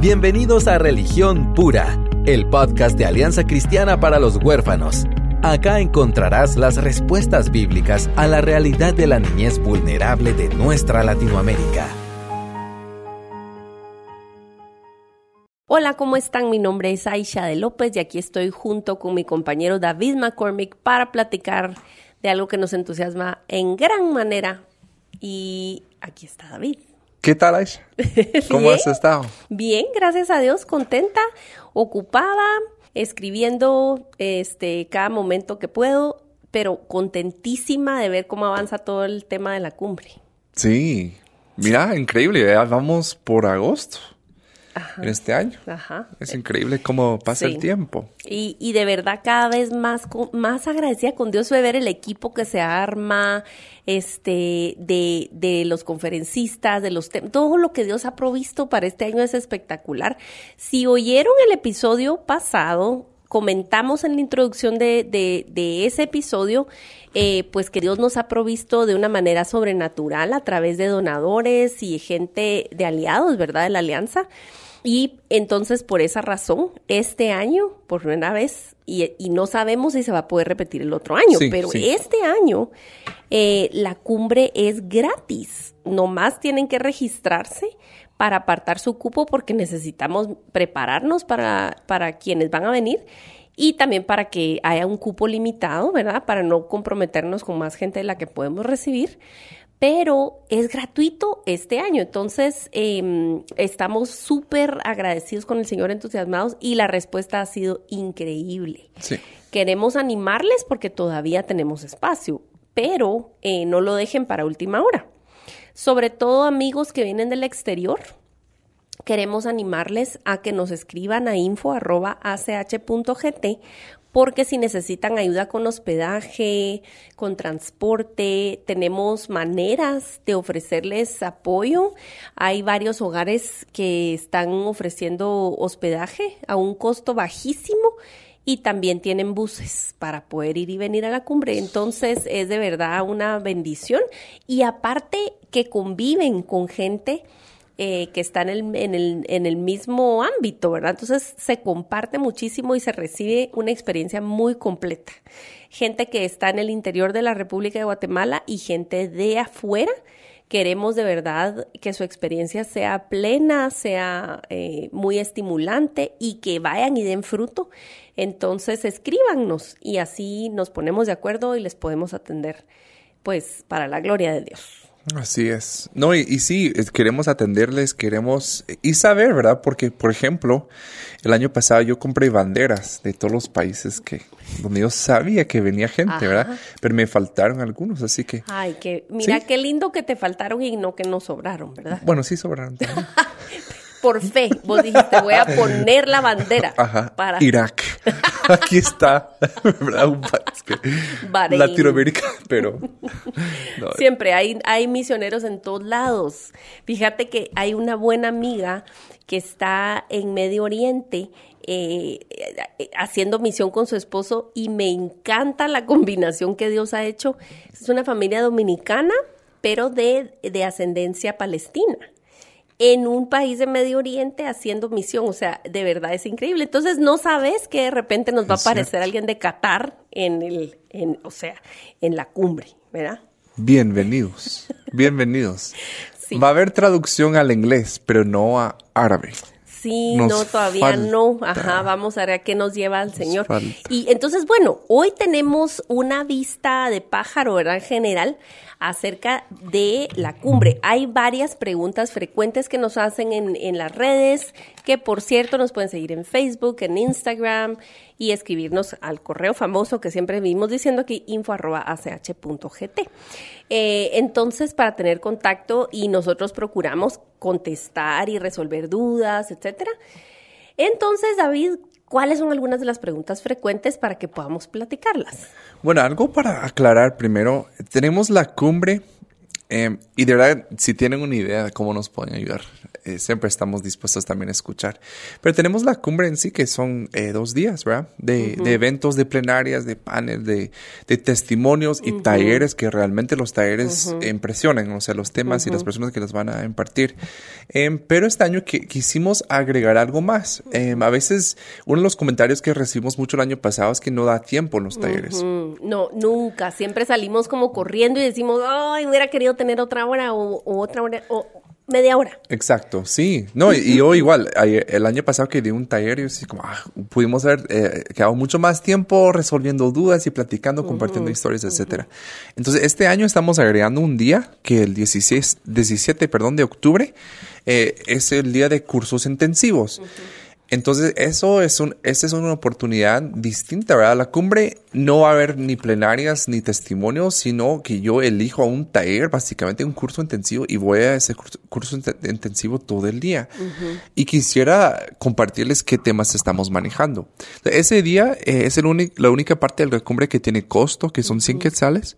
Bienvenidos a Religión Pura, el podcast de Alianza Cristiana para los Huérfanos. Acá encontrarás las respuestas bíblicas a la realidad de la niñez vulnerable de nuestra Latinoamérica. Hola, ¿cómo están? Mi nombre es Aisha de López y aquí estoy junto con mi compañero David McCormick para platicar de algo que nos entusiasma en gran manera. Y aquí está David. ¿Qué tal, Aisha? ¿Cómo has estado? Bien, gracias a Dios, contenta, ocupada, escribiendo este cada momento que puedo, pero contentísima de ver cómo avanza todo el tema de la cumbre. Sí, mira, increíble, ya vamos por agosto en este año. Ajá. Es increíble cómo pasa el tiempo. Y, y, de verdad cada vez más, más agradecida con Dios de ver el equipo que se arma, este, de, de los conferencistas, de los todo lo que Dios ha provisto para este año es espectacular. Si oyeron el episodio pasado, comentamos en la introducción de, de, de ese episodio, eh, pues que Dios nos ha provisto de una manera sobrenatural a través de donadores y gente de aliados, ¿verdad? De la alianza. Y entonces, por esa razón, este año, por una vez, y, no sabemos si se va a poder repetir el otro año, pero este año eh, la cumbre es gratis. Nomás tienen que registrarse para apartar su cupo porque necesitamos prepararnos para, para quienes van a venir y también para que haya un cupo limitado, ¿verdad? Para no comprometernos con más gente de la que podemos recibir pero es gratuito este año. Entonces, em, estamos súper agradecidos con el Señor, entusiasmados, y la respuesta ha sido increíble. Sí. Queremos animarles porque todavía tenemos espacio, pero eh, no lo dejen para última hora. Sobre todo amigos que vienen del exterior, queremos animarles a que nos escriban a info.ach.gt porque si necesitan ayuda con hospedaje, con transporte, tenemos maneras de ofrecerles apoyo. Hay varios hogares que están ofreciendo hospedaje a un costo bajísimo y también tienen buses para poder ir y venir a la cumbre. Entonces es de verdad una bendición y aparte que conviven con gente eh, que está en el, en, el, en el mismo ámbito, ¿verdad? Entonces se comparte muchísimo y se recibe una experiencia muy completa. Gente que está en el interior de la República de Guatemala y gente de afuera. Queremos de verdad que su experiencia sea plena, sea eh, muy estimulante y que vayan y den fruto. Entonces escríbanos y así nos ponemos de acuerdo y les podemos atender, pues, para la gloria de Dios. Así es. No, y, y, sí, queremos atenderles, queremos y saber, ¿verdad? Porque, por ejemplo, el año pasado yo compré banderas de todos los países que donde yo sabía que venía gente, ¿verdad? Pero me faltaron algunos, así que. Ay, que mira qué lindo que te faltaron y no que no sobraron, ¿verdad? Bueno, sí sobraron. por fe, vos dijiste, voy a poner la bandera Ajá, para Irak. Aquí está, ¿verdad? Un país que Latinoamérica, pero siempre hay hay misioneros en todos lados. Fíjate que hay una buena amiga que está en Medio Oriente eh, haciendo misión con su esposo y me encanta la combinación que Dios ha hecho. Es una familia dominicana, pero de, de ascendencia palestina en un país de Medio Oriente haciendo misión. O sea, de verdad es increíble. Entonces no sabes que de repente nos va a aparecer alguien de Qatar en el, en, o sea, en la cumbre, ¿verdad? Bienvenidos, bienvenidos. Va a haber traducción al inglés, pero no a árabe. Sí, no, todavía no. Ajá, vamos a ver a qué nos lleva el Señor. Y entonces, bueno, hoy tenemos una vista de pájaro, ¿verdad? En general, acerca de la cumbre. Hay varias preguntas frecuentes que nos hacen en, las redes, que por cierto nos pueden seguir en Facebook, en Instagram y escribirnos al correo famoso que siempre vivimos diciendo aquí info eh, entonces, para tener contacto y nosotros procuramos contestar y resolver dudas, etcétera. Entonces, David, ¿cuáles son algunas de las preguntas frecuentes para que podamos platicarlas? Bueno, algo para aclarar primero. Tenemos la cumbre Em, y de verdad, si tienen una idea de cómo nos pueden ayudar, eh, siempre estamos dispuestos también a escuchar. Pero tenemos la cumbre en sí, que son eh, dos días, ¿verdad? De, de, eventos, de plenarias, de paneles, de, de testimonios y talleres, que realmente los talleres impresionan, o sea, los temas y las personas que los van a impartir. Em, pero este año que, quisimos agregar algo más. Em, a veces, uno de los comentarios que recibimos mucho el año pasado es que no da tiempo en los talleres. No, nunca. Siempre salimos como corriendo y decimos, ay, hubiera querido tener otra hora o, otra hora o media hora. Exacto, sí. No, y, yo igual, el año pasado que di un taller, yo sí como, ah, pudimos haber eh, quedado mucho más tiempo resolviendo dudas y platicando, compartiendo historias, etcétera. Entonces, este año estamos agregando un día que el 16, 17, perdón, de octubre eh, es el día de cursos intensivos. Entonces, eso es un, esa es una oportunidad distinta, ¿verdad? La cumbre no va a haber ni plenarias ni testimonios, sino que yo elijo un taller, básicamente un curso intensivo, y voy a ese curso, intensivo todo el día. Y quisiera compartirles qué temas estamos manejando. Ese día eh, es el la única parte de la cumbre que tiene costo, que son 100 quetzales.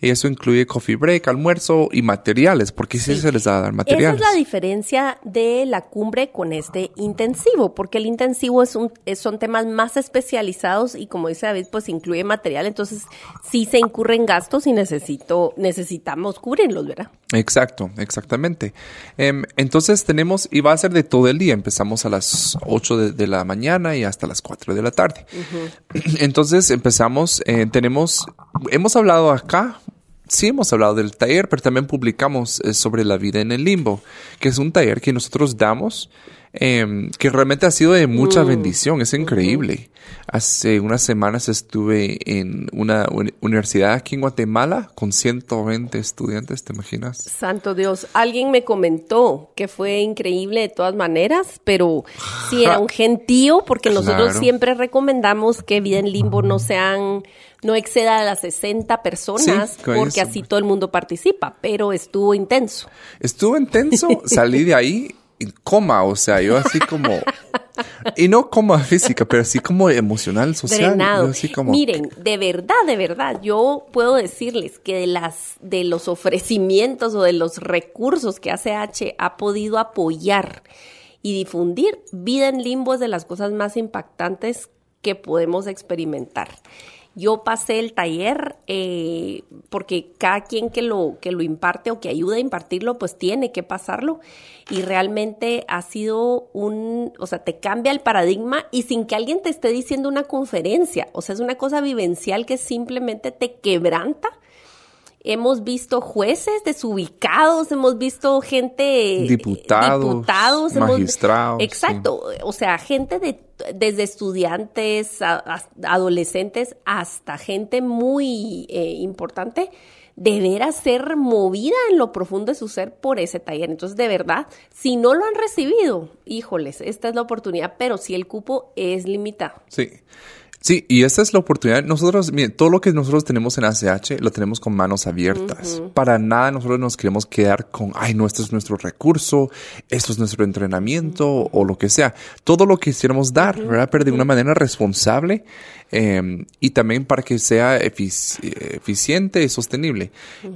Y eso incluye coffee break, almuerzo y materiales, porque sí. se les va a dar materiales. Esa es la diferencia de la cumbre con este intensivo, porque el intensivo es un, son temas más especializados y como dice David, pues incluye material, entonces sí se incurren gastos y necesito, necesitamos cubrirlos, ¿verdad? Exacto, exactamente. Em, entonces tenemos, y va a ser de todo el día, empezamos a las 8 de, la mañana y hasta las 4 de la tarde. Entonces empezamos, eh, tenemos, hemos hablado acá sí hemos hablado del taller, pero también publicamos eh, sobre la vida en el limbo, que es un taller que nosotros damos Em, que realmente ha sido de mucha mm. bendición, es increíble. Hace unas semanas estuve en una universidad aquí en Guatemala con 120 estudiantes, ¿te imaginas? Santo Dios, alguien me comentó que fue increíble de todas maneras, pero sí era un gentío porque nosotros siempre recomendamos que vida en limbo no sean no exceda a las 60 personas porque así todo el mundo participa, pero estuvo intenso. Estuvo intenso, salí de ahí coma, o sea, yo así como... Y no como física, pero así como emocional, social. Así como... Miren, de verdad, de verdad, yo puedo decirles que de las de los ofrecimientos o de los recursos que ACH ha podido apoyar y difundir, vida en limbo es de las cosas más impactantes que podemos experimentar. Yo pasé el taller eh, porque cada quien que lo, que lo imparte o que ayuda a impartirlo, pues tiene que pasarlo. Y realmente ha sido un, o sea, te cambia el paradigma y sin que alguien te esté diciendo una conferencia. O sea, es una cosa vivencial que simplemente te quebranta hemos visto jueces desubicados, hemos visto gente diputados, magistrados. exacto, o sea, gente de desde estudiantes, adolescentes hasta gente muy eh, importante deberá ser movida en lo profundo de su ser por ese taller. Entonces, de verdad, si no lo han recibido, híjoles, esta es la oportunidad, pero si el cupo es limitado. Sí. Sí, y esta es la oportunidad. Nosotros, miren, todo lo que nosotros tenemos en ACH lo tenemos con manos abiertas. Para nada nosotros nos queremos quedar con, ay, no, este es nuestro recurso, esto es nuestro entrenamiento o lo que sea. Todo lo que quisiéramos dar, ¿verdad? Pero de una manera responsable em, y también para que sea eficiente y sostenible.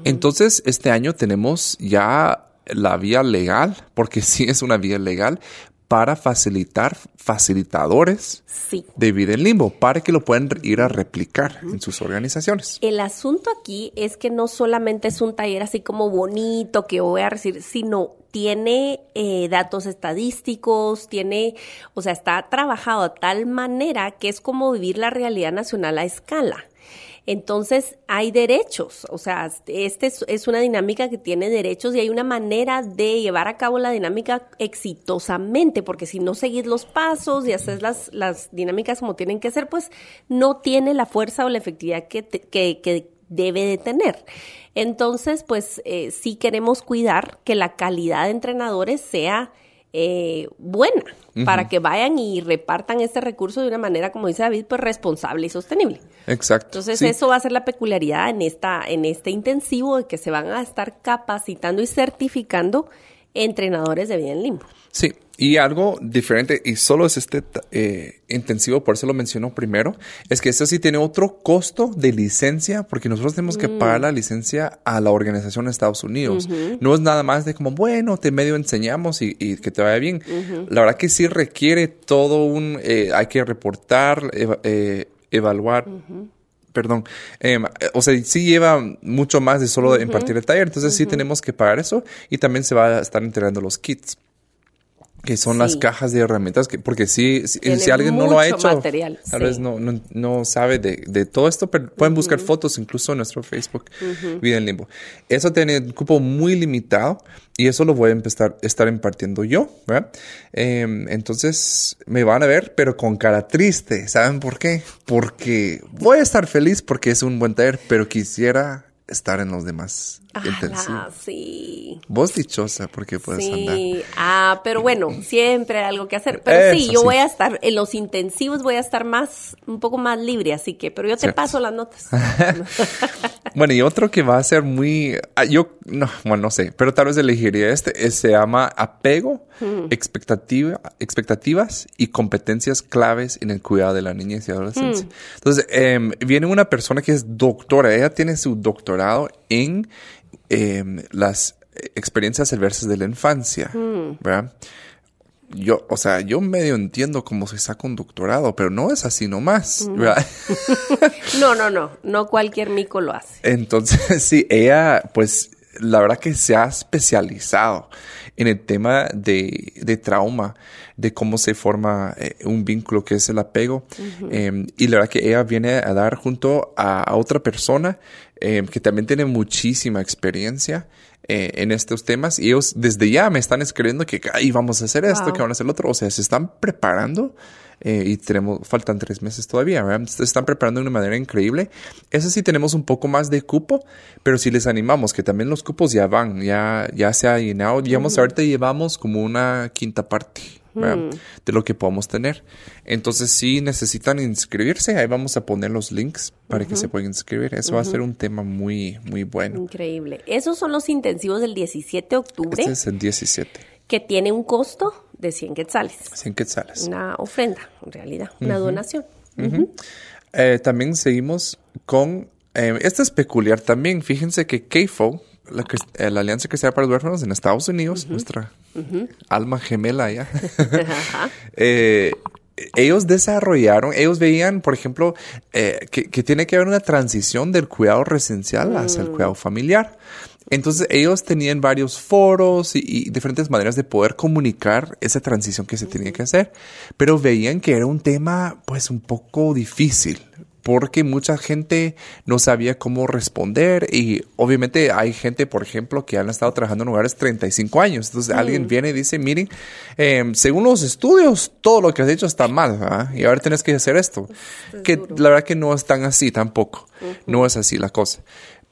Entonces, este año tenemos ya la vía legal, porque sí es una vía legal, para facilitar facilitadores de vida en limbo para que lo puedan ir a replicar en sus organizaciones. El asunto aquí es que no solamente es un taller así como bonito que voy a recibir, sino tiene eh, datos estadísticos, tiene, o sea, está trabajado de tal manera que es como vivir la realidad nacional a escala. Entonces hay derechos, o sea, este es, una dinámica que tiene derechos y hay una manera de llevar a cabo la dinámica exitosamente, porque si no seguís los pasos y haces las, las dinámicas como tienen que ser, pues no tiene la fuerza o la efectividad que, que, debe de tener. Entonces, pues eh, sí queremos cuidar que la calidad de entrenadores sea eh, buena para que vayan y repartan este recurso de una manera, como dice David, pues responsable y sostenible. Exacto. Entonces eso va a ser la peculiaridad en esta, en este intensivo de que se van a estar capacitando y certificando entrenadores de vida en limbo. Sí, y algo diferente, y solo es este eh, intensivo, por eso lo menciono primero, es que esto sí tiene otro costo de licencia, porque nosotros tenemos que pagar la licencia a la organización de Estados Unidos. No es nada más de como, bueno, te medio enseñamos y, que te vaya bien. La verdad que sí requiere todo un, eh, hay que reportar, eh, evaluar perdón, em, o sea, sí lleva mucho más de solo impartir el taller, entonces sí tenemos que pagar eso y también se va a estar entregando los kits que son las cajas de herramientas, que, porque si, si, alguien no lo ha hecho, tal vez no, no, no, sabe de, de, todo esto, pero pueden buscar fotos incluso en nuestro Facebook, Vida en Limbo. Eso tiene un cupo muy limitado y eso lo voy a empezar estar impartiendo yo, ¿verdad? Em, entonces me van a ver, pero con cara triste. ¿Saben por qué? Porque voy a estar feliz porque es un buen taller, pero quisiera estar en los demás Ah, sí. Vos dichosa porque puedes sí. andar. Ah, pero bueno, siempre hay algo que hacer. Pero sí, yo voy a estar, en los intensivos voy a estar más, un poco más libre, así que, pero yo te paso las notas. bueno, y otro que va a ser muy, ah, yo, no, bueno, no sé, pero tal vez elegiría este, se llama apego, hmm. expectativa, expectativas y competencias claves en el cuidado de la niñez y adolescencia. Hmm. Entonces, em, viene una persona que es doctora, ella tiene su doctorado en Em, las experiencias adversas de la infancia, mm. ¿verdad? Yo, o sea, yo medio entiendo cómo se saca un doctorado, pero no es así nomás, mm. ¿verdad? no, no, no, no cualquier mico lo hace. Entonces, sí, ella, pues, la verdad que se ha especializado en el tema de, de trauma, de cómo se forma eh, un vínculo que es el apego. Em, y la verdad que ella viene a dar junto a, a otra persona eh, que también tiene muchísima experiencia eh, en estos temas. Y ellos desde ya me están escribiendo que ahí vamos a hacer esto, que van a hacer lo otro, o sea, se están preparando eh, y tenemos, faltan tres meses todavía, ¿verdad? Están preparando de una manera increíble. Eso sí tenemos un poco más de cupo, pero si les animamos, que también los cupos ya van, ya, ya se ha llenado, digamos, ahorita llevamos como una quinta parte. Mm. de lo que podamos tener. Entonces, si necesitan inscribirse, ahí vamos a poner los links para que se puedan inscribir. Eso va a ser un tema muy, muy bueno. Increíble. Esos son los intensivos del 17 de octubre. Este es el 17. Que tiene un costo de 100 quetzales. 100 quetzales. Una ofrenda, en realidad, una donación. Eh, también seguimos con... Eh, esto es peculiar también. Fíjense que KFO, la, eh, la Alianza Cristiana para los Huérfanos en Estados Unidos, nuestra alma gemela ya. Eh, ellos desarrollaron, ellos veían, por ejemplo, eh, que, tiene que haber una transición del cuidado residencial hacia el mm. cuidado familiar. Entonces ellos tenían varios foros y, diferentes maneras de poder comunicar esa transición que se tenía que hacer, pero veían que era un tema pues un poco difícil porque mucha gente no sabía cómo responder y obviamente hay gente, por ejemplo, que han estado trabajando en lugares 35 años. Entonces alguien viene y dice, miren, em, según los estudios, todo lo que has hecho está mal y ahora tienes que hacer esto. que la verdad que no es tan así tampoco. No es así la cosa.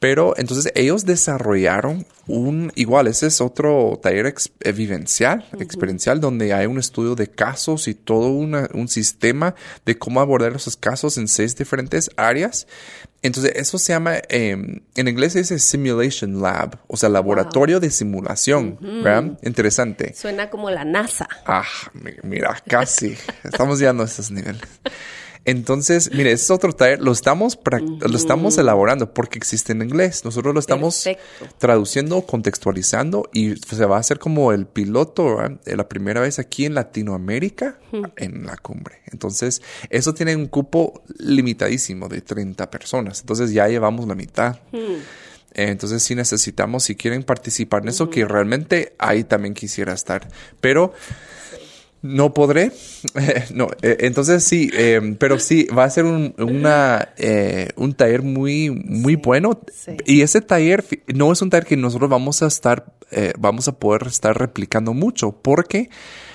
Pero entonces ellos desarrollaron un, igual, ese es otro taller eh, vivencial, experiencial, donde hay un estudio de casos y todo un sistema de cómo abordar esos casos en seis diferentes áreas. Entonces eso se llama, em, en inglés se dice Simulation Lab, o sea, laboratorio de simulación, ¿verdad? Interesante. Suena como la NASA. Ah, mira, casi. Estamos llegando a esos niveles. Entonces, mire, ese es otro taller, lo estamos, lo estamos elaborando porque existe en inglés. Nosotros lo estamos traduciendo, contextualizando y se va a hacer como el piloto, la primera vez aquí en Latinoamérica, en la cumbre. Entonces, eso tiene un cupo limitadísimo de 30 personas. Entonces, ya llevamos la mitad. Entonces sí necesitamos, si quieren participar en eso, que realmente ahí también quisiera estar. Pero no podré. no, eh, entonces sí, em, pero sí, va a ser un, una, eh, un taller muy, muy bueno. Y ese taller no es un taller que nosotros vamos a estar, eh, vamos a poder estar replicando mucho, porque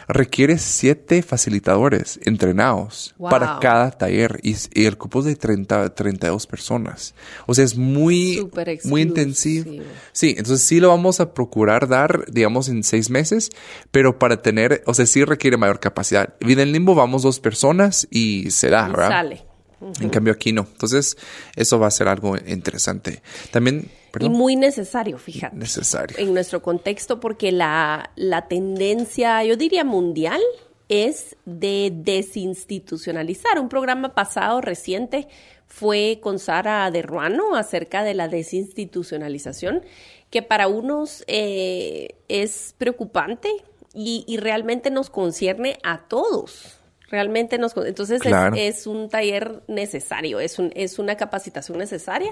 requiere siete facilitadores entrenados para cada taller y, el cupo es de 30, 32 personas. O sea, es muy, muy intensivo. Sí, entonces sí lo vamos a procurar dar, digamos, en seis meses, pero para tener, o sea, sí requiere mayor capacidad. Vida en limbo vamos dos personas y se da, ¿verdad? Sale. En cambio aquí no. Entonces, eso va a ser algo interesante. También... Y muy necesario, fíjate. Necesario. En nuestro contexto, porque la, la tendencia, yo diría mundial, es de desinstitucionalizar. Un programa pasado reciente fue con Sara de Ruano acerca de la desinstitucionalización, que para unos eh, es preocupante y, y, realmente nos concierne a todos. Realmente nos entonces es, es, un taller necesario, es, un, es una capacitación necesaria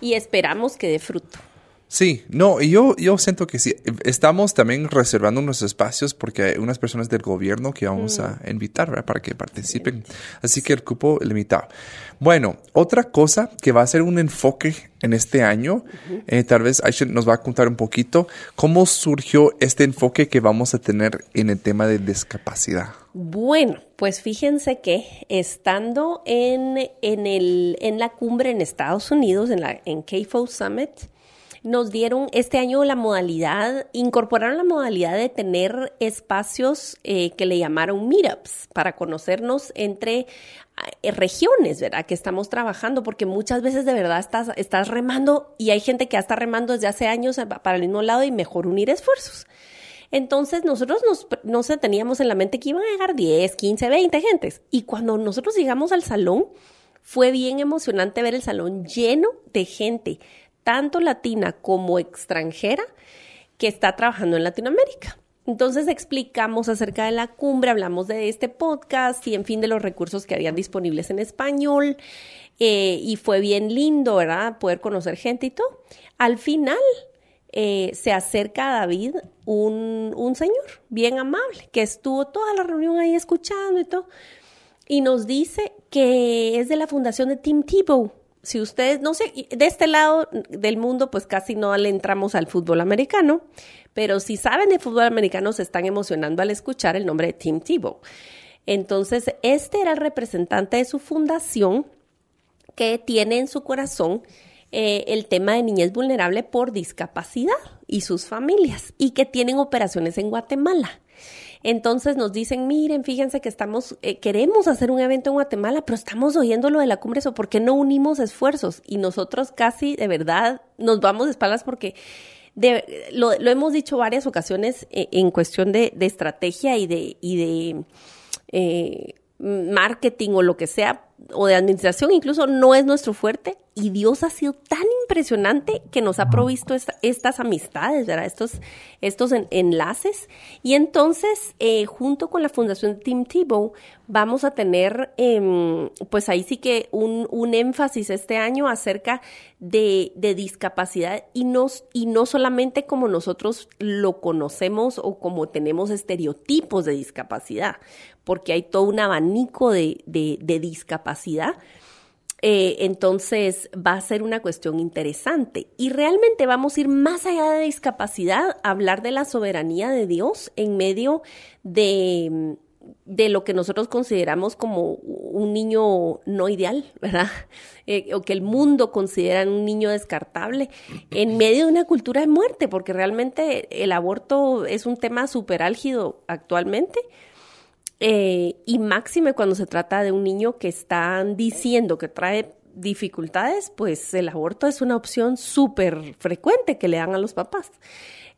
y esperamos que dé fruto. Sí, no, yo, yo siento que sí. Estamos también reservando unos espacios porque hay unas personas del gobierno que vamos a mm. invitar para que participen. Así que el cupo limitado. Bueno, otra cosa que va a ser un enfoque en este año, eh, tal vez Aisha nos va a contar un poquito cómo surgió este enfoque que vamos a tener en el tema de discapacidad. Bueno, pues fíjense que estando en, en, el, en la cumbre en Estados Unidos, en la en KFO Summit, nos dieron este año la modalidad, incorporaron la modalidad de tener espacios eh, que le llamaron meetups para conocernos entre eh, regiones, ¿verdad? Que estamos trabajando, porque muchas veces de verdad estás, remando y hay gente que ya está remando desde hace años para el mismo lado y mejor unir esfuerzos. Entonces nosotros nos, no se teníamos en la mente que iban a llegar 10, 15, 20 gentes. Y cuando nosotros llegamos al salón, fue bien emocionante ver el salón lleno de gente tanto latina como extranjera que está trabajando en Latinoamérica. Entonces explicamos acerca de la cumbre, hablamos de este podcast y en fin de los recursos que habían disponibles en español eh, y fue bien lindo, ¿verdad? Poder conocer gente y todo. Al final eh, se acerca a David un, un señor bien amable que estuvo toda la reunión ahí escuchando y todo y nos dice que es de la fundación de Tim Tebow si ustedes, no sé, de este lado del mundo, pues casi no le entramos al fútbol americano, pero si saben de fútbol americano, se están emocionando al escuchar el nombre de Tim Tebow. Entonces, este era el representante de su fundación que tiene en su corazón eh, el tema de niñez vulnerable por discapacidad y sus familias y que tienen operaciones en Guatemala. Entonces nos dicen, miren, fíjense que estamos, eh, queremos hacer un evento en Guatemala, pero estamos oyendo lo de la cumbre, eso, ¿por qué no unimos esfuerzos? Y nosotros casi, de verdad, nos vamos de espaldas porque... lo, hemos dicho varias ocasiones eh, en cuestión de, estrategia y de, y de eh, marketing o lo que sea, o de administración, incluso no es nuestro fuerte. Y Dios ha sido tan impresionante que nos ha provisto estas amistades, ¿verdad? Estos, estos enlaces. Y entonces, eh, junto con la Fundación Tim Tebow, vamos a tener, em, pues ahí sí que un, un, énfasis este año acerca de, de discapacidad y no, y no solamente como nosotros lo conocemos o como tenemos estereotipos de discapacidad, porque hay todo un abanico de, de, discapacidad. Eh, entonces va a ser una cuestión interesante. Y realmente vamos a ir más allá de discapacidad, a hablar de la soberanía de Dios en medio de, de lo que nosotros consideramos como un niño no ideal, ¿verdad? Eh, o que el mundo considera un niño descartable, en medio de una cultura de muerte, porque realmente el aborto es un tema súper álgido actualmente. Eh, y máxime cuando se trata de un niño que están diciendo que trae dificultades, pues el aborto es una opción súper frecuente que le dan a los papás.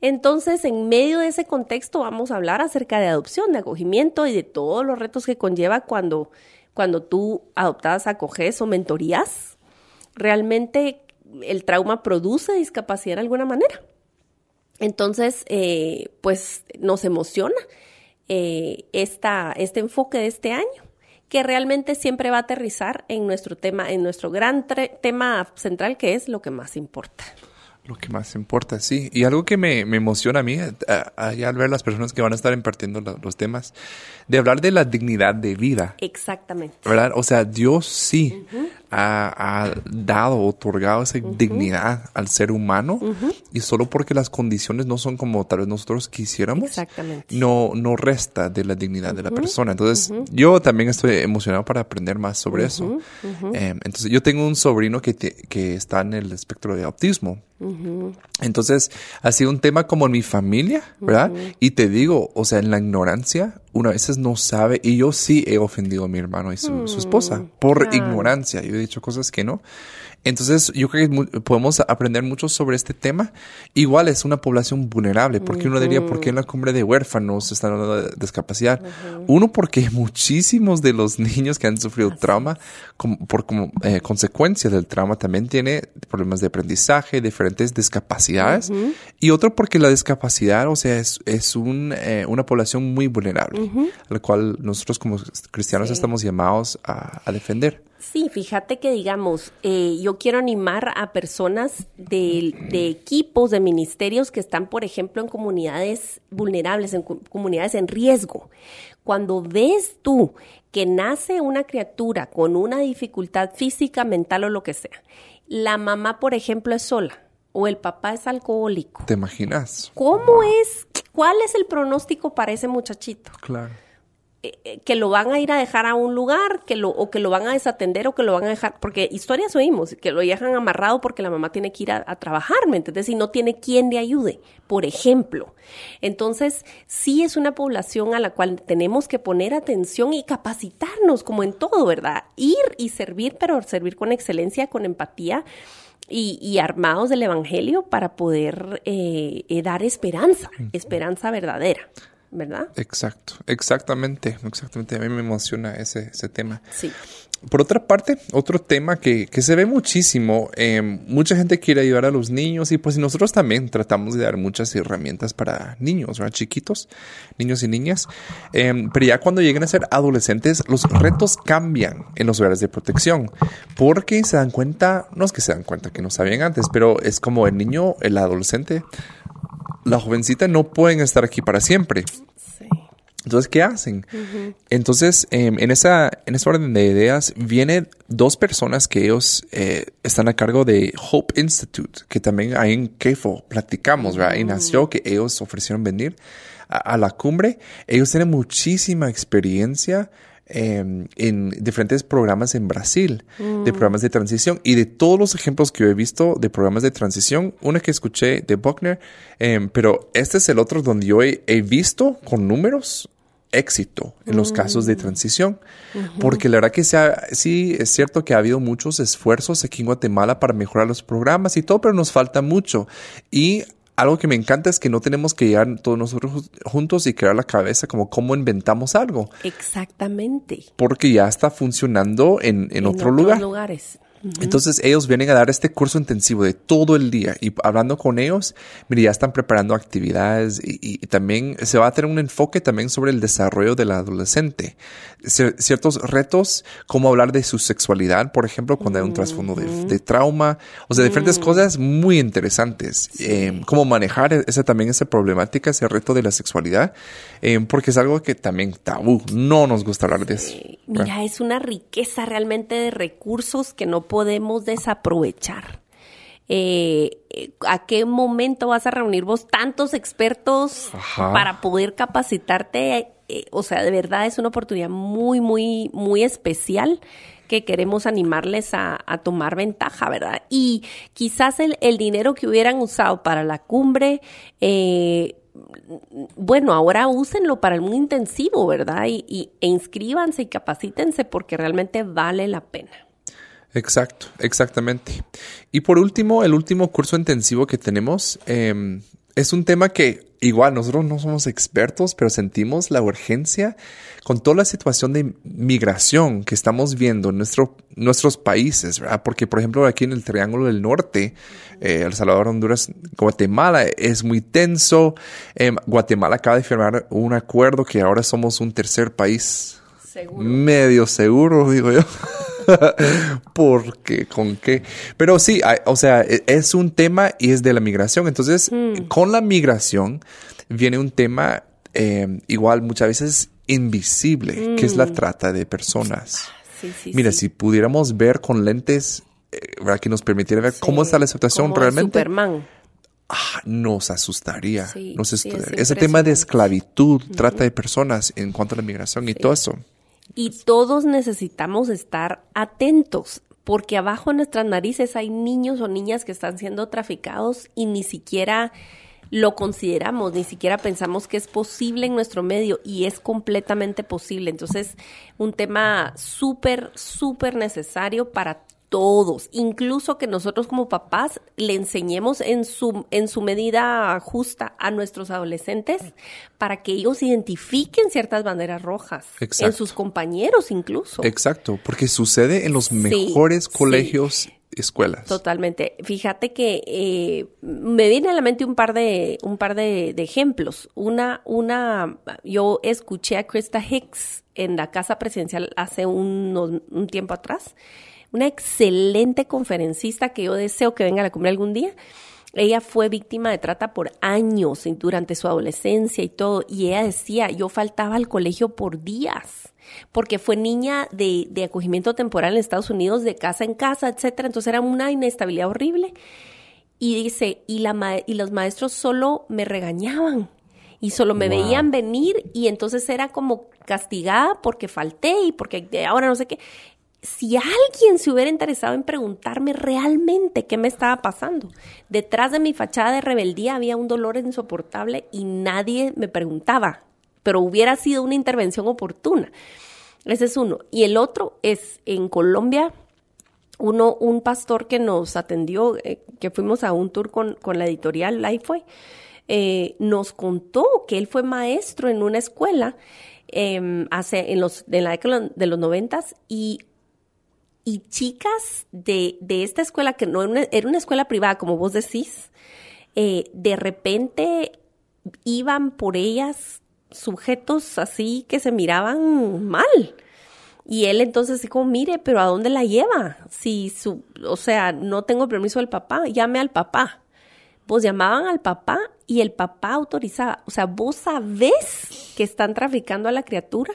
Entonces, en medio de ese contexto vamos a hablar acerca de adopción, de acogimiento y de todos los retos que conlleva cuando, cuando tú adoptas, acoges o mentorías. Realmente el trauma produce discapacidad de alguna manera. Entonces, eh, pues nos emociona eh, esta, este enfoque de este año, que realmente siempre va a aterrizar en nuestro tema, en nuestro gran tema central, que es lo que más importa. Lo que más importa, sí. Y algo que me, me emociona a mí, eh, al ver las personas que van a estar impartiendo los temas, de hablar de la dignidad de vida. Exactamente. ¿Verdad? O sea, Dios sí ha, dado, otorgado esa dignidad al ser humano y solo porque las condiciones no son como tal vez nosotros quisiéramos, Exactamente. no, no resta de la dignidad de la persona. Entonces, yo también estoy emocionado para aprender más sobre eso. Em, entonces, yo tengo un sobrino que, que está en el espectro de autismo. Entonces, ha sido un tema como en mi familia, ¿verdad? Y te digo, o sea, en la ignorancia, una a veces no sabe, y yo sí he ofendido a mi hermano y su, su esposa por claro. ignorancia. Yo he dicho cosas que no. Entonces, yo creo que podemos aprender mucho sobre este tema. Igual es una población vulnerable, porque uno diría, ¿por qué en la cumbre de huérfanos están hablando de discapacidad? Uno, porque muchísimos de los niños que han sufrido trauma, como- por como eh, consecuencia del trauma, también tiene problemas de aprendizaje, diferentes discapacidades. Y otro, porque la discapacidad, o sea, es, es un, eh, una población muy vulnerable, a la cual nosotros como cristianos Sí. estamos llamados a, a defender. Sí, fíjate que digamos, eh, yo quiero animar a personas de, de equipos, de ministerios que están, por ejemplo, en comunidades vulnerables, en comunidades en riesgo. Cuando ves tú que nace una criatura con una dificultad física, mental o lo que sea, la mamá, por ejemplo, es sola o el papá es alcohólico. ¿Te imaginas? ¿Cómo es? ¿Cuál es el pronóstico para ese muchachito? Claro. Eh, que lo van a ir a dejar a un lugar, que lo, o que lo van a desatender o que lo van a dejar, porque historias oímos, que lo dejan amarrado porque la mamá tiene que ir a, a trabajar, ¿me entiendes? Y no tiene quien le ayude, por ejemplo. Entonces, sí es una población a la cual tenemos que poner atención y capacitarnos, como en todo, ¿verdad? Ir y servir, pero servir con excelencia, con empatía. Y, y armados del Evangelio para poder eh, eh, dar esperanza, esperanza verdadera, ¿verdad? Exacto, exactamente, exactamente. A mí me emociona ese, ese tema. Sí. Por otra parte, otro tema que, que se ve muchísimo, eh, mucha gente quiere ayudar a los niños y pues nosotros también tratamos de dar muchas herramientas para niños, ¿verdad? Chiquitos, niños y niñas. Eh, pero ya cuando lleguen a ser adolescentes, los retos cambian en los hogares de protección porque se dan cuenta, no es que se dan cuenta que no sabían antes, pero es como el niño, el adolescente, la jovencita no pueden estar aquí para siempre. Sí. Entonces, ¿qué hacen? Entonces, em, en, esa, en esa orden de ideas, viene dos personas que ellos eh, están a cargo de Hope Institute, que también ahí en Kefo platicamos, ¿verdad? Y nació que ellos ofrecieron venir a, a la cumbre. Ellos tienen muchísima experiencia em, en diferentes programas en Brasil, de programas de transición. Y de todos los ejemplos que yo he visto de programas de transición, una que escuché de Buckner, em, pero este es el otro donde yo he, he visto con números éxito en los casos de transición. Porque la verdad que sea, sí es cierto que ha habido muchos esfuerzos aquí en Guatemala para mejorar los programas y todo, pero nos falta mucho. Y algo que me encanta es que no tenemos que llegar todos nosotros juntos y crear la cabeza como cómo inventamos algo, Exactamente. porque ya está funcionando en, en, otro otros lugar. lugares. Entonces ellos vienen a dar este curso intensivo de todo el día y hablando con ellos, mire, ya están preparando actividades y, y también se va a tener un enfoque también sobre el desarrollo del adolescente. Cier- ciertos retos, como hablar de su sexualidad, por ejemplo, cuando hay un trasfondo de, de trauma, o sea, diferentes cosas muy interesantes. Eh, cómo manejar esa también esa problemática, ese reto de la sexualidad, eh, porque es algo que también tabú, no nos gusta hablar de eso. Mira, es una riqueza realmente de recursos que no podemos desaprovechar. Eh, eh, ¿A qué momento vas a reunir vos tantos expertos Ajá. para poder capacitarte? Eh, o sea, de verdad es una oportunidad muy, muy, muy especial que queremos animarles a, tomar ventaja, ¿verdad? Y quizás el, el dinero que hubieran usado para la cumbre, eh, bueno, ahora úsenlo para un intensivo, ¿verdad? Y, y- e inscríbanse y capacítense porque realmente vale la pena. Exacto, exactamente. Y por último, el último curso intensivo que tenemos eh, es un tema que igual nosotros no somos expertos, pero sentimos la urgencia con toda la situación de migración que estamos viendo en nuestro, nuestros países, ¿verdad? Porque, por ejemplo, aquí en el Triángulo del Norte, eh, El Salvador, Honduras, Guatemala, es muy tenso. Eh, Guatemala acaba de firmar un acuerdo que ahora somos un tercer país Seguro. medio seguro, digo yo. Porque, ¿con qué? Pero sí, hay- o sea, e- es un tema y es de la migración. Entonces, con la migración viene un tema eh, igual muchas veces invisible, que es la trata de personas. Sí, sí, Mira, sí. si pudiéramos ver con lentes, eh. Que nos permitiera ver cómo está la situación Como realmente, Superman. ah, nos asustaría. Sí, nos sí, asustaría. es Ese tema de esclavitud, trata de personas en cuanto a la migración y todo eso. Y todos necesitamos estar atentos, porque abajo de nuestras narices hay niños o niñas que están siendo traficados y ni siquiera lo consideramos, ni siquiera pensamos que es posible en nuestro medio y es completamente posible. Entonces, un tema súper, súper necesario para todos, incluso que nosotros como papás le enseñemos en su, en su medida justa a nuestros adolescentes para que ellos identifiquen ciertas banderas rojas en sus compañeros incluso. Exacto, porque sucede en los mejores colegios. escuelas. Totalmente. Fíjate que eh, me viene a la mente un par de un par de, ejemplos. Una una yo escuché a Krista Hicks en la casa presidencial hace un, un tiempo atrás una excelente conferencista que yo deseo que venga a la cumbre algún día. Ella fue víctima de trata por años durante su adolescencia y todo. Y ella decía, yo faltaba al colegio por días, porque fue niña de, de acogimiento temporal en Estados Unidos, de casa en casa, etcétera. Entonces era una inestabilidad horrible. Y dice, y, la y los maestros solo me regañaban y solo me veían venir y entonces era como castigada porque falté y porque ahora no sé qué si alguien se hubiera interesado en preguntarme realmente qué me estaba pasando, detrás de mi fachada de rebeldía había un dolor insoportable y nadie me preguntaba, pero hubiera sido una intervención oportuna. Ese es uno. Y el otro es en Colombia, uno, un pastor que nos atendió, eh, que fuimos a un tour con, la editorial Lifeway, eh, nos contó que él fue maestro en una escuela em, hace, en, los, en la década de los noventas y y chicas de, de esta escuela, que no era una, escuela privada, como vos decís, eh, de repente iban por ellas sujetos así que se miraban mal. Y él entonces dijo, mire, pero ¿a dónde la lleva? Si su, o sea, no tengo permiso del papá, llame al papá. Vos llamaban al papá y el papá autorizaba. O sea, vos sabés que están traficando a la criatura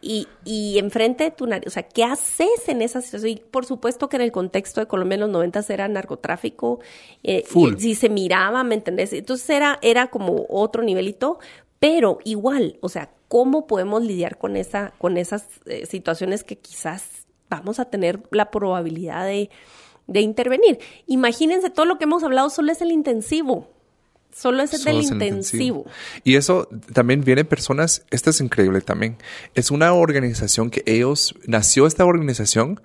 y, y enfrente de tu nariz, o sea, ¿qué haces en esa situación? Y por supuesto que en el contexto de Colombia en los noventas era narcotráfico, eh, si se miraba, ¿me entendés? Entonces era, era como otro nivelito, pero igual, o sea, ¿cómo podemos lidiar con, esa, con esas eh, situaciones que quizás vamos a tener la probabilidad de, de intervenir? Imagínense, todo lo que hemos hablado solo es el intensivo. Solo es del intensivo. Y eso también viene personas, esto es increíble también. Es una organización que ellos, nació esta organización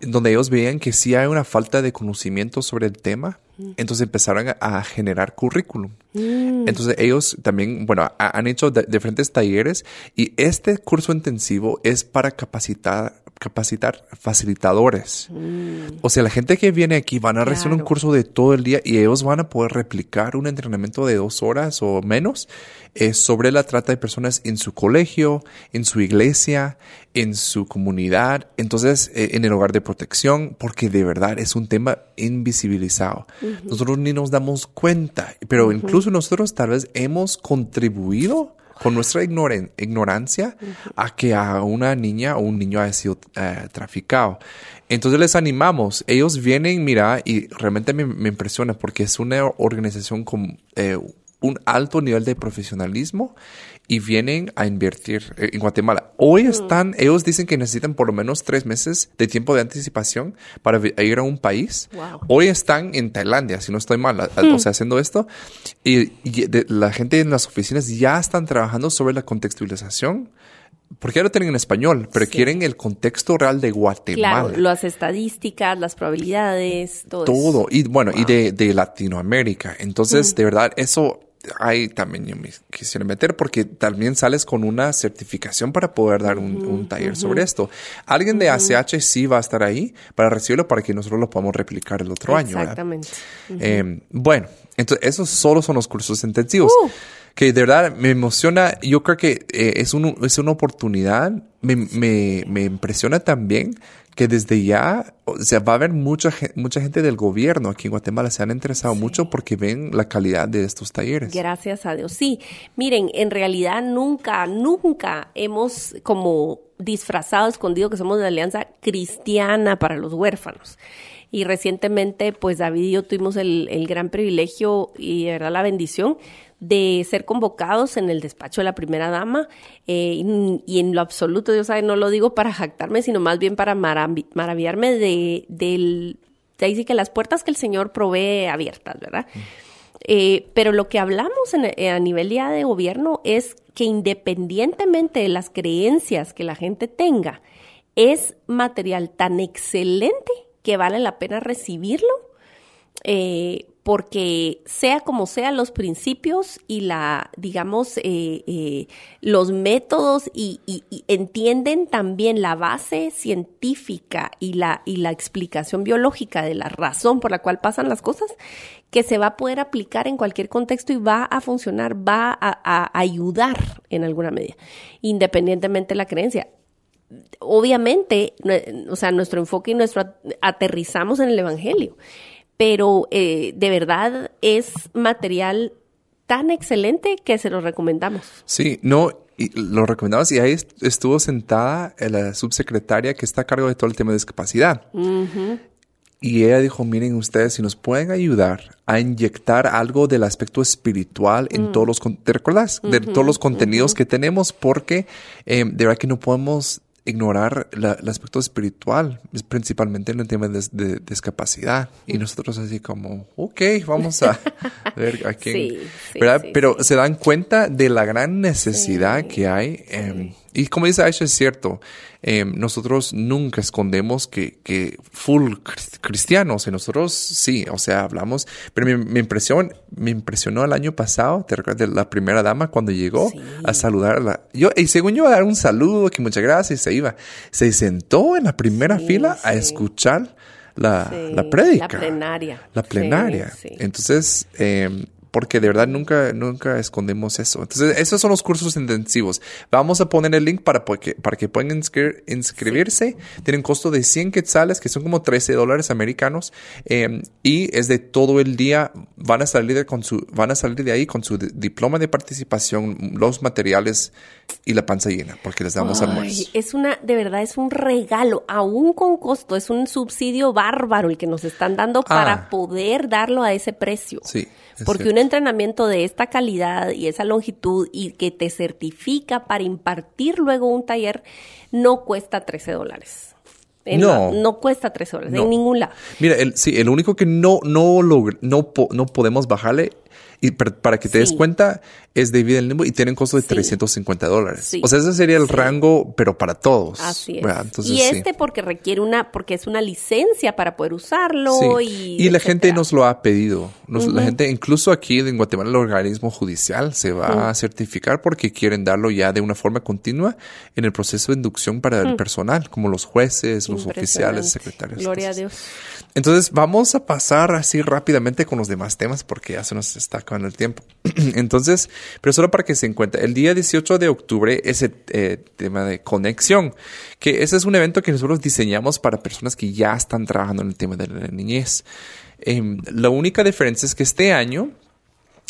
donde ellos veían que sí hay una falta de conocimiento sobre el tema. Entonces empezaron a, generar currículum. Mm. Entonces ellos también, bueno, han hecho diferentes talleres y este curso intensivo es para capacitar capacitar facilitadores. Mm. O sea, la gente que viene aquí van a recibir un curso de todo el día y ellos van a poder replicar un entrenamiento de dos horas o menos eh, sobre la trata de personas en su colegio, en su iglesia, en su comunidad, entonces eh, en el hogar de protección, porque de verdad es un tema invisibilizado. Nosotros ni nos damos cuenta, pero incluso nosotros tal vez hemos contribuido con nuestra ignorancia a que a una niña o un niño haya sido eh, traficado. Entonces les animamos. Ellos vienen, mira, y realmente me, impresiona porque es una organización con eh, un alto nivel de profesionalismo y vienen a invertir eh, en Guatemala. Hoy están, ellos dicen que necesitan por lo menos tres meses de tiempo de anticipación para ir a un país. Hoy están en Tailandia, si no estoy mal, o sea, haciendo esto. Y, la gente en las oficinas ya están trabajando sobre la contextualización porque ya lo tienen en español, pero quieren el contexto real de Guatemala. Claro, las estadísticas, las probabilidades, todo. Todo. Y bueno, y de, de, Latinoamérica. Entonces, de verdad, eso ahí también yo me quisiera meter porque también sales con una certificación para poder dar un, taller sobre esto. Alguien de ACH sí va a estar ahí para recibirlo para que nosotros lo podamos replicar el otro año. Exactamente. Em, bueno, entonces esos solo son los cursos intensivos. Uh. Que de verdad me emociona. Yo creo que eh, es, un, es una oportunidad. Me, me, me impresiona también que desde ya, o sea, va a haber mucha, mucha gente del gobierno aquí en Guatemala, se han interesado mucho porque ven la calidad de estos talleres. Gracias a Dios. Sí, miren, en realidad nunca, nunca hemos como disfrazado, escondido que somos de Alianza Cristiana para los Huérfanos. Y recientemente, pues David y yo tuvimos el, el gran privilegio y de verdad la bendición de ser convocados en el despacho de la primera dama eh, y, en lo absoluto, Dios sabe, no lo digo para jactarme, sino más bien para maravillarme de, del, de ahí sí que las puertas que el Señor provee abiertas, ¿verdad? Eh, pero lo que hablamos en- eh, a nivel ya de gobierno es que independientemente de las creencias que la gente tenga, es material tan excelente que vale la pena recibirlo, eh, porque sea como sea los principios y la, digamos, eh, eh, los métodos y, entienden también la base científica y la, y la explicación biológica de la razón por la cual pasan las cosas, que se va a poder aplicar en cualquier contexto y va a funcionar, va a, a ayudar en alguna medida, independientemente de la creencia. Obviamente, o sea, nuestro enfoque y nuestro at- aterrizamos en el Evangelio, pero eh, de verdad es material tan excelente que se lo recomendamos. Sí, no, y lo recomendamos y ahí est- estuvo sentada la subsecretaria que está a cargo de todo el tema de discapacidad. Y ella dijo, miren ustedes, si nos pueden ayudar a inyectar algo del aspecto espiritual en todos los, ¿te recuerdas? De todos los contenidos que tenemos, porque eh, de verdad que no podemos ignorar la- el aspecto espiritual, es principalmente en el tema de, de discapacidad. Y nosotros así como, ok, vamos a ver a quién, Sí, sí, ¿verdad? sí, Pero se dan cuenta de la gran necesidad que hay. em, y como dice Aisha, es cierto, em, nosotros nunca escondemos que, que full cri- cristianos, y nosotros sí, o sea, hablamos, pero mi, mi impresión, me impresionó el año pasado, te recuerdas de la primera dama cuando llegó Sí. a saludarla. Yo, y según yo, a dar un saludo, que muchas gracias, y se iba. Se sentó en la primera Sí, fila a escuchar la, Sí, la prédica. la plenaria. La Sí, plenaria. sí. Entonces, eh, porque de verdad nunca, nunca escondemos eso. Entonces, esos son los cursos intensivos. Vamos a poner el link para, para que puedan inscri- inscribirse. Tienen costo de 100 quetzales, que son como 13 dólares americanos. eh, y es de todo el día. Van a salir de, con su, van a salir de ahí con su di- diploma de participación, los materiales y la panza llena, porque les damos almuerzo. es una, de verdad, es un regalo, aún con costo, es un subsidio bárbaro el que nos están dando para Ah. poder darlo a ese precio. Sí. Porque cierto. un entrenamiento de esta calidad y esa longitud y que te certifica para impartir luego un taller no cuesta 13 dólares. No. la- no cuesta 13 dólares No. en ningún lado. Mira, el, sí, el único que no, no, no, po- no podemos bajarle, y para que te des cuenta, es David el Limbo y tiene un costo de Sí. 350 dólares. Sí. O sea, ese sería el rango, pero para todos. Así es. y este porque requiere una, porque es una licencia para poder usarlo y. la gente nos lo ha pedido. Nos- La gente, incluso aquí en Guatemala, el organismo judicial se va a certificar porque quieren darlo ya de una forma continua en el proceso de inducción para el personal, como los jueces, los oficiales, secretarios. Gloria a Dios. Entonces vamos a pasar así rápidamente con los demás temas porque ya se nos está acabando el tiempo. Entonces, pero solo para que se encuentre, el día 18 de octubre ese eh, tema de conexión, que ese es un evento que nosotros diseñamos para personas que ya están trabajando en el tema de la niñez. Em, la única diferencia es que este año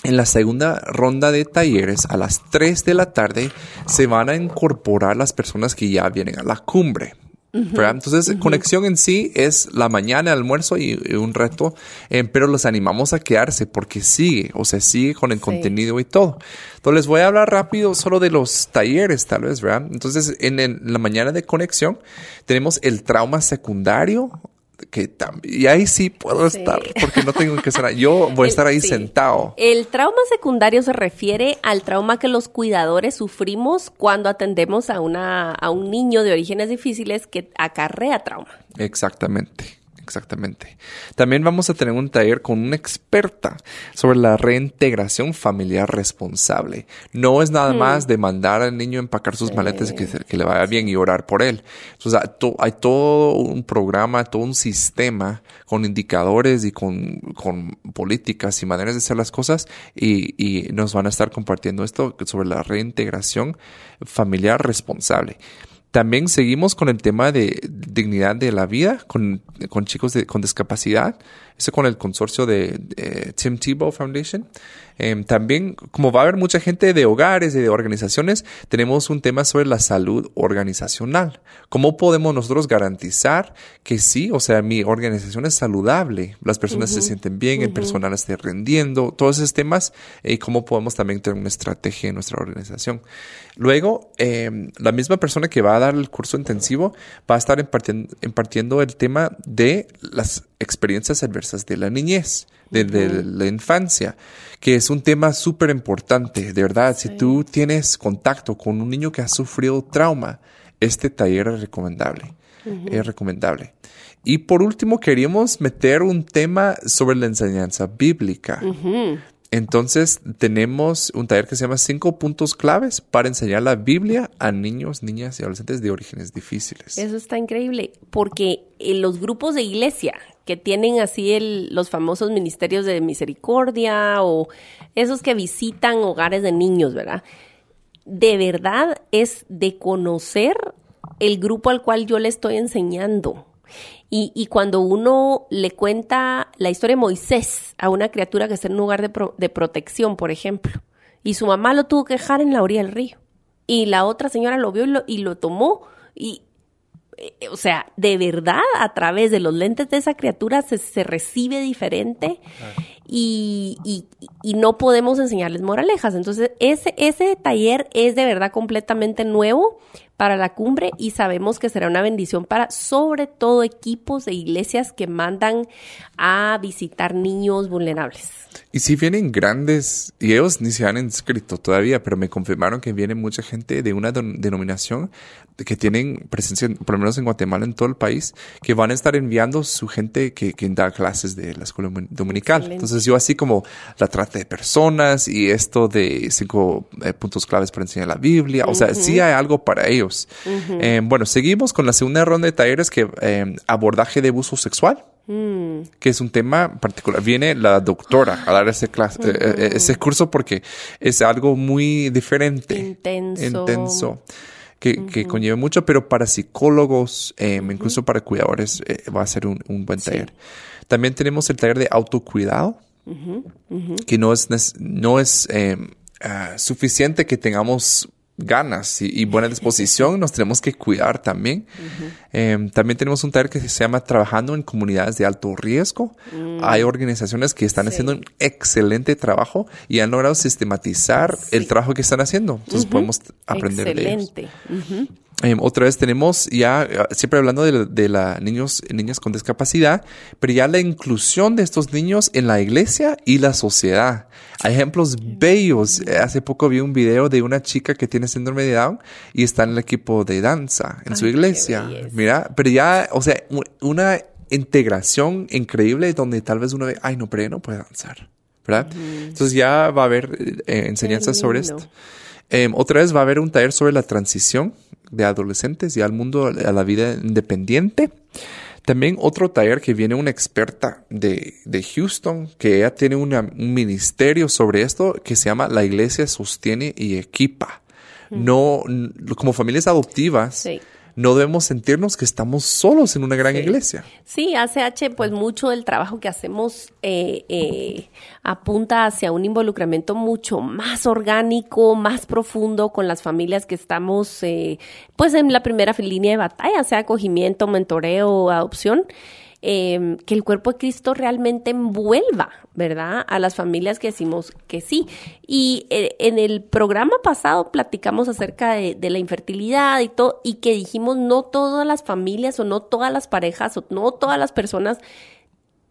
en la segunda ronda de talleres a las 3 de la tarde se van a incorporar las personas que ya vienen a la cumbre. ¿Verdad? Entonces, conexión en sí es la mañana, almuerzo y, y un reto, eh, pero los animamos a quedarse porque sigue, o sea, sigue con el Sí. contenido y todo. Entonces, les voy a hablar rápido solo de los talleres, tal vez, ¿verdad? Entonces, en, el- la mañana de conexión tenemos el trauma secundario, que tam- y ahí sí puedo Sí. estar, porque no tengo que estar, yo voy a estar ahí Sí. sentado. El trauma secundario se refiere al trauma que los cuidadores sufrimos cuando atendemos a, una, a un niño de orígenes difíciles que acarrea trauma. Exactamente, exactamente. También vamos a tener un taller con una experta sobre la reintegración familiar responsable. No es nada más de mandar al niño a empacar sus maletas y que, le vaya bien y orar por él. To- hay todo un programa, todo un sistema con indicadores y con, con políticas y maneras de hacer las cosas y, y nos van a estar compartiendo esto sobre la reintegración familiar responsable. También seguimos con el tema de dignidad de la vida con, con chicos de- con discapacidad. Eso con el consorcio de, de Tim Tebow Foundation. Em, también, como va a haber mucha gente de hogares y de organizaciones, tenemos un tema sobre la salud organizacional. ¿Cómo podemos nosotros garantizar que sí, o sea, mi organización es saludable, las personas se sienten bien, el personal esté rendiendo, todos esos temas, y cómo podemos también tener una estrategia en nuestra organización. Luego, em, la misma persona que va a dar el curso intensivo va a estar impartiendo, impartiendo el tema de las experiencias adversas de la niñez, de, de la infancia, que es un tema súper importante, de verdad. Si tú tienes contacto con un niño que ha sufrido trauma, este taller es recomendable. Es recomendable. Y por último, queríamos meter un tema sobre la enseñanza bíblica. Entonces, tenemos un taller que se llama Cinco puntos claves para enseñar la Biblia a niños, niñas y adolescentes de orígenes difíciles. Eso está increíble, porque en los grupos de iglesia tienen así el, los famosos ministerios de misericordia o esos que visitan hogares de niños, ¿verdad? De verdad es de conocer el grupo al cual yo le estoy enseñando. Y, cuando uno le cuenta la historia de Moisés a una criatura que está en un lugar de, protección, por ejemplo, y su mamá lo tuvo que dejar en la orilla del río, y la otra señora lo vio y lo, tomó, y, o sea, de verdad, a través de los lentes de esa criatura se, se recibe diferente y, y, y, no podemos enseñarles moralejas. Entonces, ese, ese taller es de verdad completamente nuevo para la cumbre y sabemos que será una bendición para sobre todo equipos de iglesias que mandan a visitar niños vulnerables. Y si vienen grandes, y ellos ni se han inscrito todavía, pero me confirmaron que viene mucha gente de una denominación que tienen presencia, por lo menos en Guatemala, en todo el país, que van a estar enviando su gente que, que da clases de la escuela dominical. Excelente. Entonces yo así como la trata de personas y esto de cinco eh, puntos claves para enseñar la Biblia, o sea, sí hay algo para ellos. Uh -huh. eh, bueno, seguimos con la segunda ronda de talleres que eh, abordaje de abuso sexual. Mm. que es un tema particular. Viene la doctora a dar ese, clase, uh -huh. ese curso porque es algo muy diferente. Intenso. Intenso. Que, uh -huh. que, conlleva mucho, pero para psicólogos, eh, incluso para cuidadores, eh, va a ser un, un buen taller. También tenemos el taller de autocuidado, que no es, no es eh, uh, suficiente que tengamos ganas y, y, buena disposición, nos tenemos que cuidar también. Uh -huh. eh, también tenemos un taller que se llama Trabajando en Comunidades de Alto Riesgo. Mm. Hay organizaciones que están sí. haciendo un excelente trabajo y han logrado sistematizar sí. el trabajo que están haciendo. Entonces uh -huh. podemos aprender excelente. de ellos. Eh, otra vez tenemos ya, uh, siempre hablando de, de la niños, niñas con discapacidad, pero ya la inclusión de estos niños en la iglesia y la sociedad. Hay ejemplos bellos. Hace poco vi un video de una chica que tiene síndrome de Down y está en el equipo de danza en Ay, su iglesia. Mira, pero ya, o sea, una integración increíble donde tal vez uno ve, ay, no, pero ella no puede danzar. ¿Verdad? Entonces ya va a haber eh, enseñanzas sobre esto. Eh, otra vez va a haber un taller sobre la transición de adolescentes y al mundo, a la vida independiente. También otro taller que viene una experta de, de Houston, que ella tiene una, un ministerio sobre esto que se llama La Iglesia Sostiene y Equipa. Mm. No, como familias adoptivas. Sí no debemos sentirnos que estamos solos en una gran sí. iglesia. Sí, ACH, pues mucho del trabajo que hacemos eh, eh, apunta hacia un involucramiento mucho más orgánico, más profundo con las familias que estamos, eh, pues en la primera línea de batalla, sea acogimiento, mentoreo, adopción eh, que el cuerpo de Cristo realmente envuelva, ¿verdad? A las familias que decimos que sí. Y eh, en el programa pasado platicamos acerca de, de, la infertilidad y todo, y que dijimos no todas las familias o no todas las parejas o no todas las personas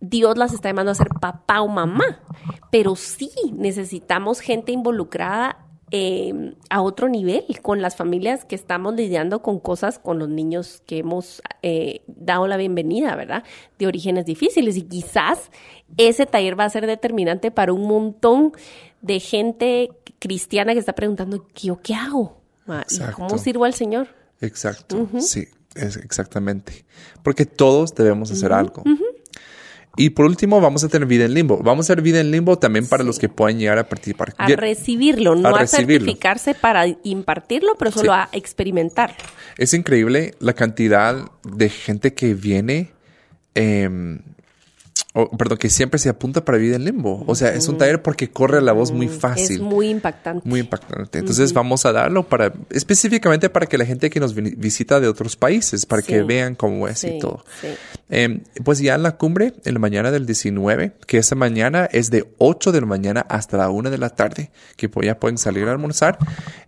Dios las está llamando a ser papá o mamá, pero sí necesitamos gente involucrada eh, a otro nivel con las familias que estamos lidiando con cosas con los niños que hemos eh, dado la bienvenida, ¿verdad? De orígenes difíciles y quizás ese taller va a ser determinante para un montón de gente cristiana que está preguntando, ¿yo qué hago? ¿Y ¿Cómo sirvo al Señor? Exacto, uh -huh. sí, es exactamente. Porque todos debemos hacer uh -huh. algo. Uh -huh. Y por último, vamos a tener vida en limbo. Vamos a tener vida en limbo también para sí. los que puedan llegar a participar. A recibirlo, no a, a certificarse para impartirlo, pero solo sí. a experimentar. Es increíble la cantidad de gente que viene eh, oh, perdón, que siempre se apunta para vida en limbo. O sea, es un taller porque corre la voz muy fácil. Es muy impactante. Muy impactante. Entonces uh -huh. vamos a darlo para, específicamente para que la gente que nos visita de otros países, para sí. que vean cómo es sí, y todo. Sí. Eh, pues ya en la cumbre, en la mañana del 19, que esa mañana es de 8 de la mañana hasta la 1 de la tarde, que ya pueden salir a almorzar.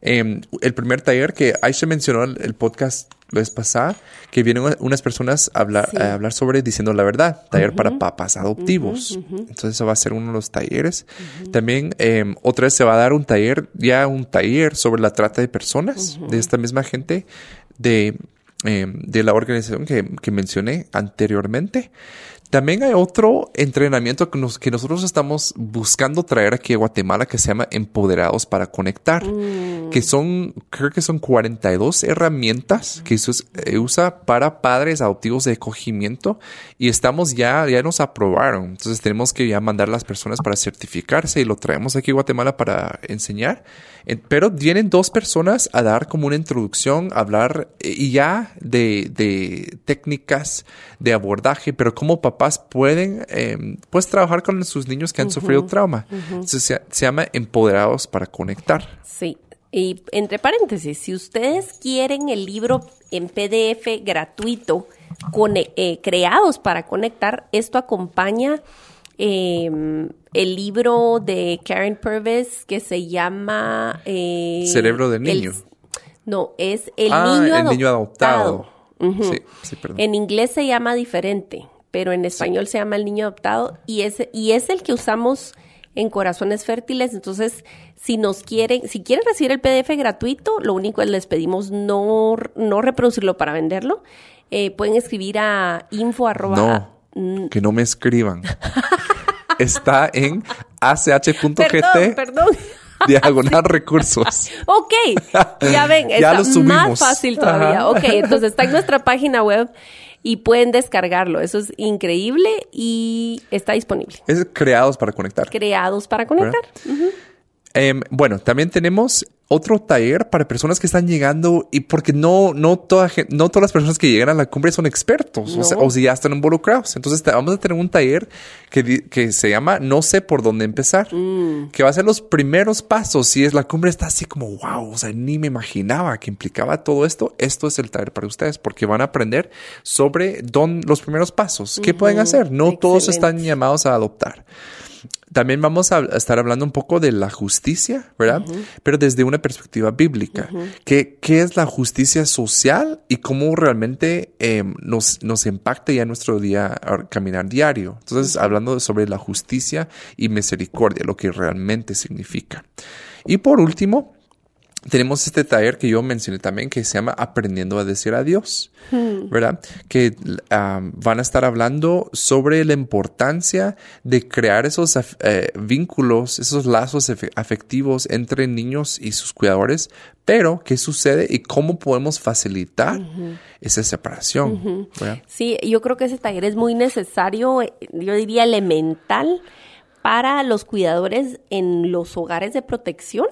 Eh, el primer taller que Aisha mencionó el, el podcast la vez pasada, que vienen unas personas a hablar, a hablar sobre diciendo la verdad, taller para papás adoptivos. Entonces, eso va a ser uno de los talleres. También, em, otra vez se va a dar un taller, ya un taller sobre la trata de personas de esta misma gente de, em, de la organización que, que mencioné anteriormente. También hay otro entrenamiento que, nos, que nosotros estamos buscando traer aquí a Guatemala que se llama Empoderados para Conectar, mm. que son, creo que son 42 herramientas que se eh, usa para padres adoptivos de acogimiento y estamos ya, ya nos aprobaron. Entonces tenemos que ya mandar a las personas para certificarse y lo traemos aquí a Guatemala para enseñar. Pero vienen dos personas a dar como una introducción, a hablar eh, y ya de, de técnicas de abordaje, pero cómo papá pueden eh, pues trabajar con sus niños que han sufrido trauma. se, llama Empoderados para Conectar. Sí. Y entre paréntesis, si ustedes quieren el libro en PDF gratuito, con, eh, creados para conectar, esto acompaña em, el libro de Karen Purvis que se llama... Eh, Cerebro de niño. no, es El, ah, niño, el niño adoptado. sí, sí, perdón. En inglés se llama diferente pero en español se llama el niño adoptado y es, y es el que usamos en Corazones Fértiles. Entonces, si nos quieren, si quieren recibir el PDF gratuito, lo único es les pedimos no, no reproducirlo para venderlo. Eh, pueden escribir a info arroba. No, que no me escriban. Está en ach.gt. Perdón, perdón. Diagonal recursos. Ok, ya ven, ya está más fácil todavía. Ok, entonces está en nuestra página web y pueden descargarlo. Eso es increíble y está disponible. Es creados para conectar. Creados para conectar. Em, bueno, también tenemos otro taller para personas que están llegando y porque no, no, toda, no todas las personas que llegan a la cumbre son expertos o, si ya están involucrados. Entonces vamos a tener un taller que, que se llama No sé por dónde empezar, mm. que va a ser los primeros pasos. Si es la cumbre está así como, wow, o sea, ni me imaginaba que implicaba todo esto. Esto es el taller para ustedes porque van a aprender sobre don, los primeros pasos. ¿Qué pueden hacer? No todos están llamados a adoptar. También vamos a estar hablando un poco de la justicia, ¿verdad? Pero desde una perspectiva bíblica. ¿Qué, es la justicia social y cómo realmente em, nos, nos impacta ya en nuestro día caminar diario? Entonces, hablando sobre la justicia y misericordia, lo que realmente significa. Y por último, tenemos este taller que yo mencioné también que se llama Aprendiendo a decir adiós, hmm. ¿verdad? Que van a estar hablando sobre la importancia de crear esos eh, vínculos, esos lazos afectivos entre niños y sus cuidadores, pero qué sucede y cómo podemos facilitar esa separación. Sí, yo creo que ese taller es muy necesario, yo diría elemental para los cuidadores en los hogares de protección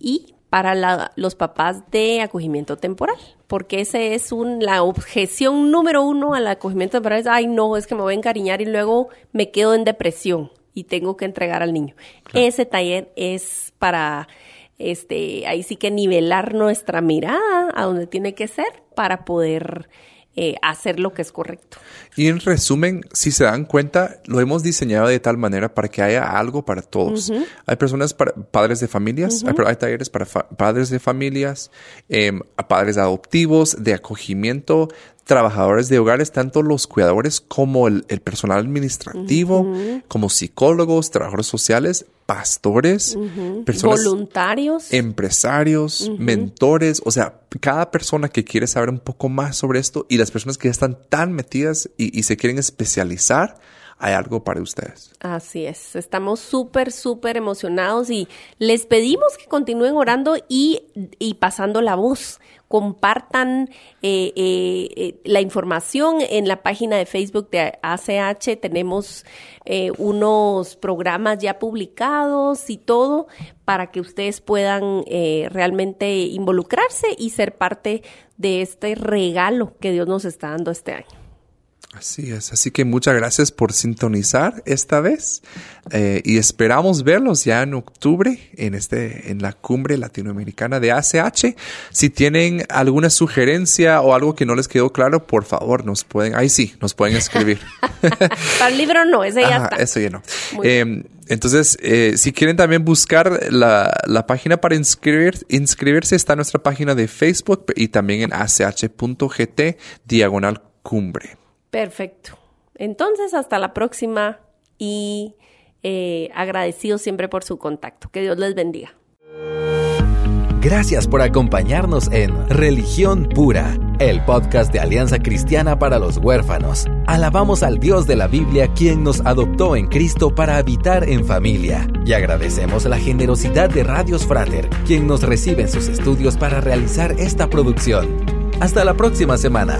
y para los papás de acogimiento temporal, porque ese es un, la objeción número uno al acogimiento temporal es, ay no, es que me voy a encariñar y luego me quedo en depresión y tengo que entregar al niño. Ese taller es para, este, ahí sí que nivelar nuestra mirada a donde tiene que ser para poder eh, hacer lo que es correcto. Y en resumen, si se dan cuenta, lo hemos diseñado de tal manera para que haya algo para todos. Hay personas para padres de familias, hay, talleres para padres de familias, eh, padres adoptivos, de acogimiento, trabajadores de hogares, tanto los cuidadores como el, personal administrativo, como psicólogos, trabajadores sociales, pastores, personas, voluntarios, empresarios, mentores, o sea, cada persona que quiere saber un poco más sobre esto y las personas que ya están tan metidas y, y se quieren especializar, hay algo para ustedes. Así es, estamos súper, súper emocionados y les pedimos que continúen orando y, y pasando la voz compartan eh, eh, eh, la información en la página de Facebook de ACH. Tenemos unos programas ya publicados y todo para que ustedes puedan realmente involucrarse y ser parte de este regalo que Dios nos está dando este año. Así es, así que muchas gracias por sintonizar esta vez eh, y esperamos verlos ya en octubre en este en la cumbre latinoamericana de ACH. Si tienen alguna sugerencia o algo que no les quedó claro, por favor nos pueden, ahí sí, nos pueden escribir. Para el libro no, ese ya está. Eso ya no. Eh, entonces, eh, si quieren también buscar la, la página para inscribir, inscribirse, está en nuestra página de Facebook y también en ach.gt diagonal cumbre. Perfecto. Entonces, hasta la próxima y eh, agradecido siempre por su contacto. Que Dios les bendiga. Gracias por acompañarnos en Religión Pura, el podcast de Alianza Cristiana para los Huérfanos. Alabamos al Dios de la Biblia quien nos adoptó en Cristo para habitar en familia. Y agradecemos la generosidad de Radios Frater, quien nos recibe en sus estudios para realizar esta producción. Hasta la próxima semana.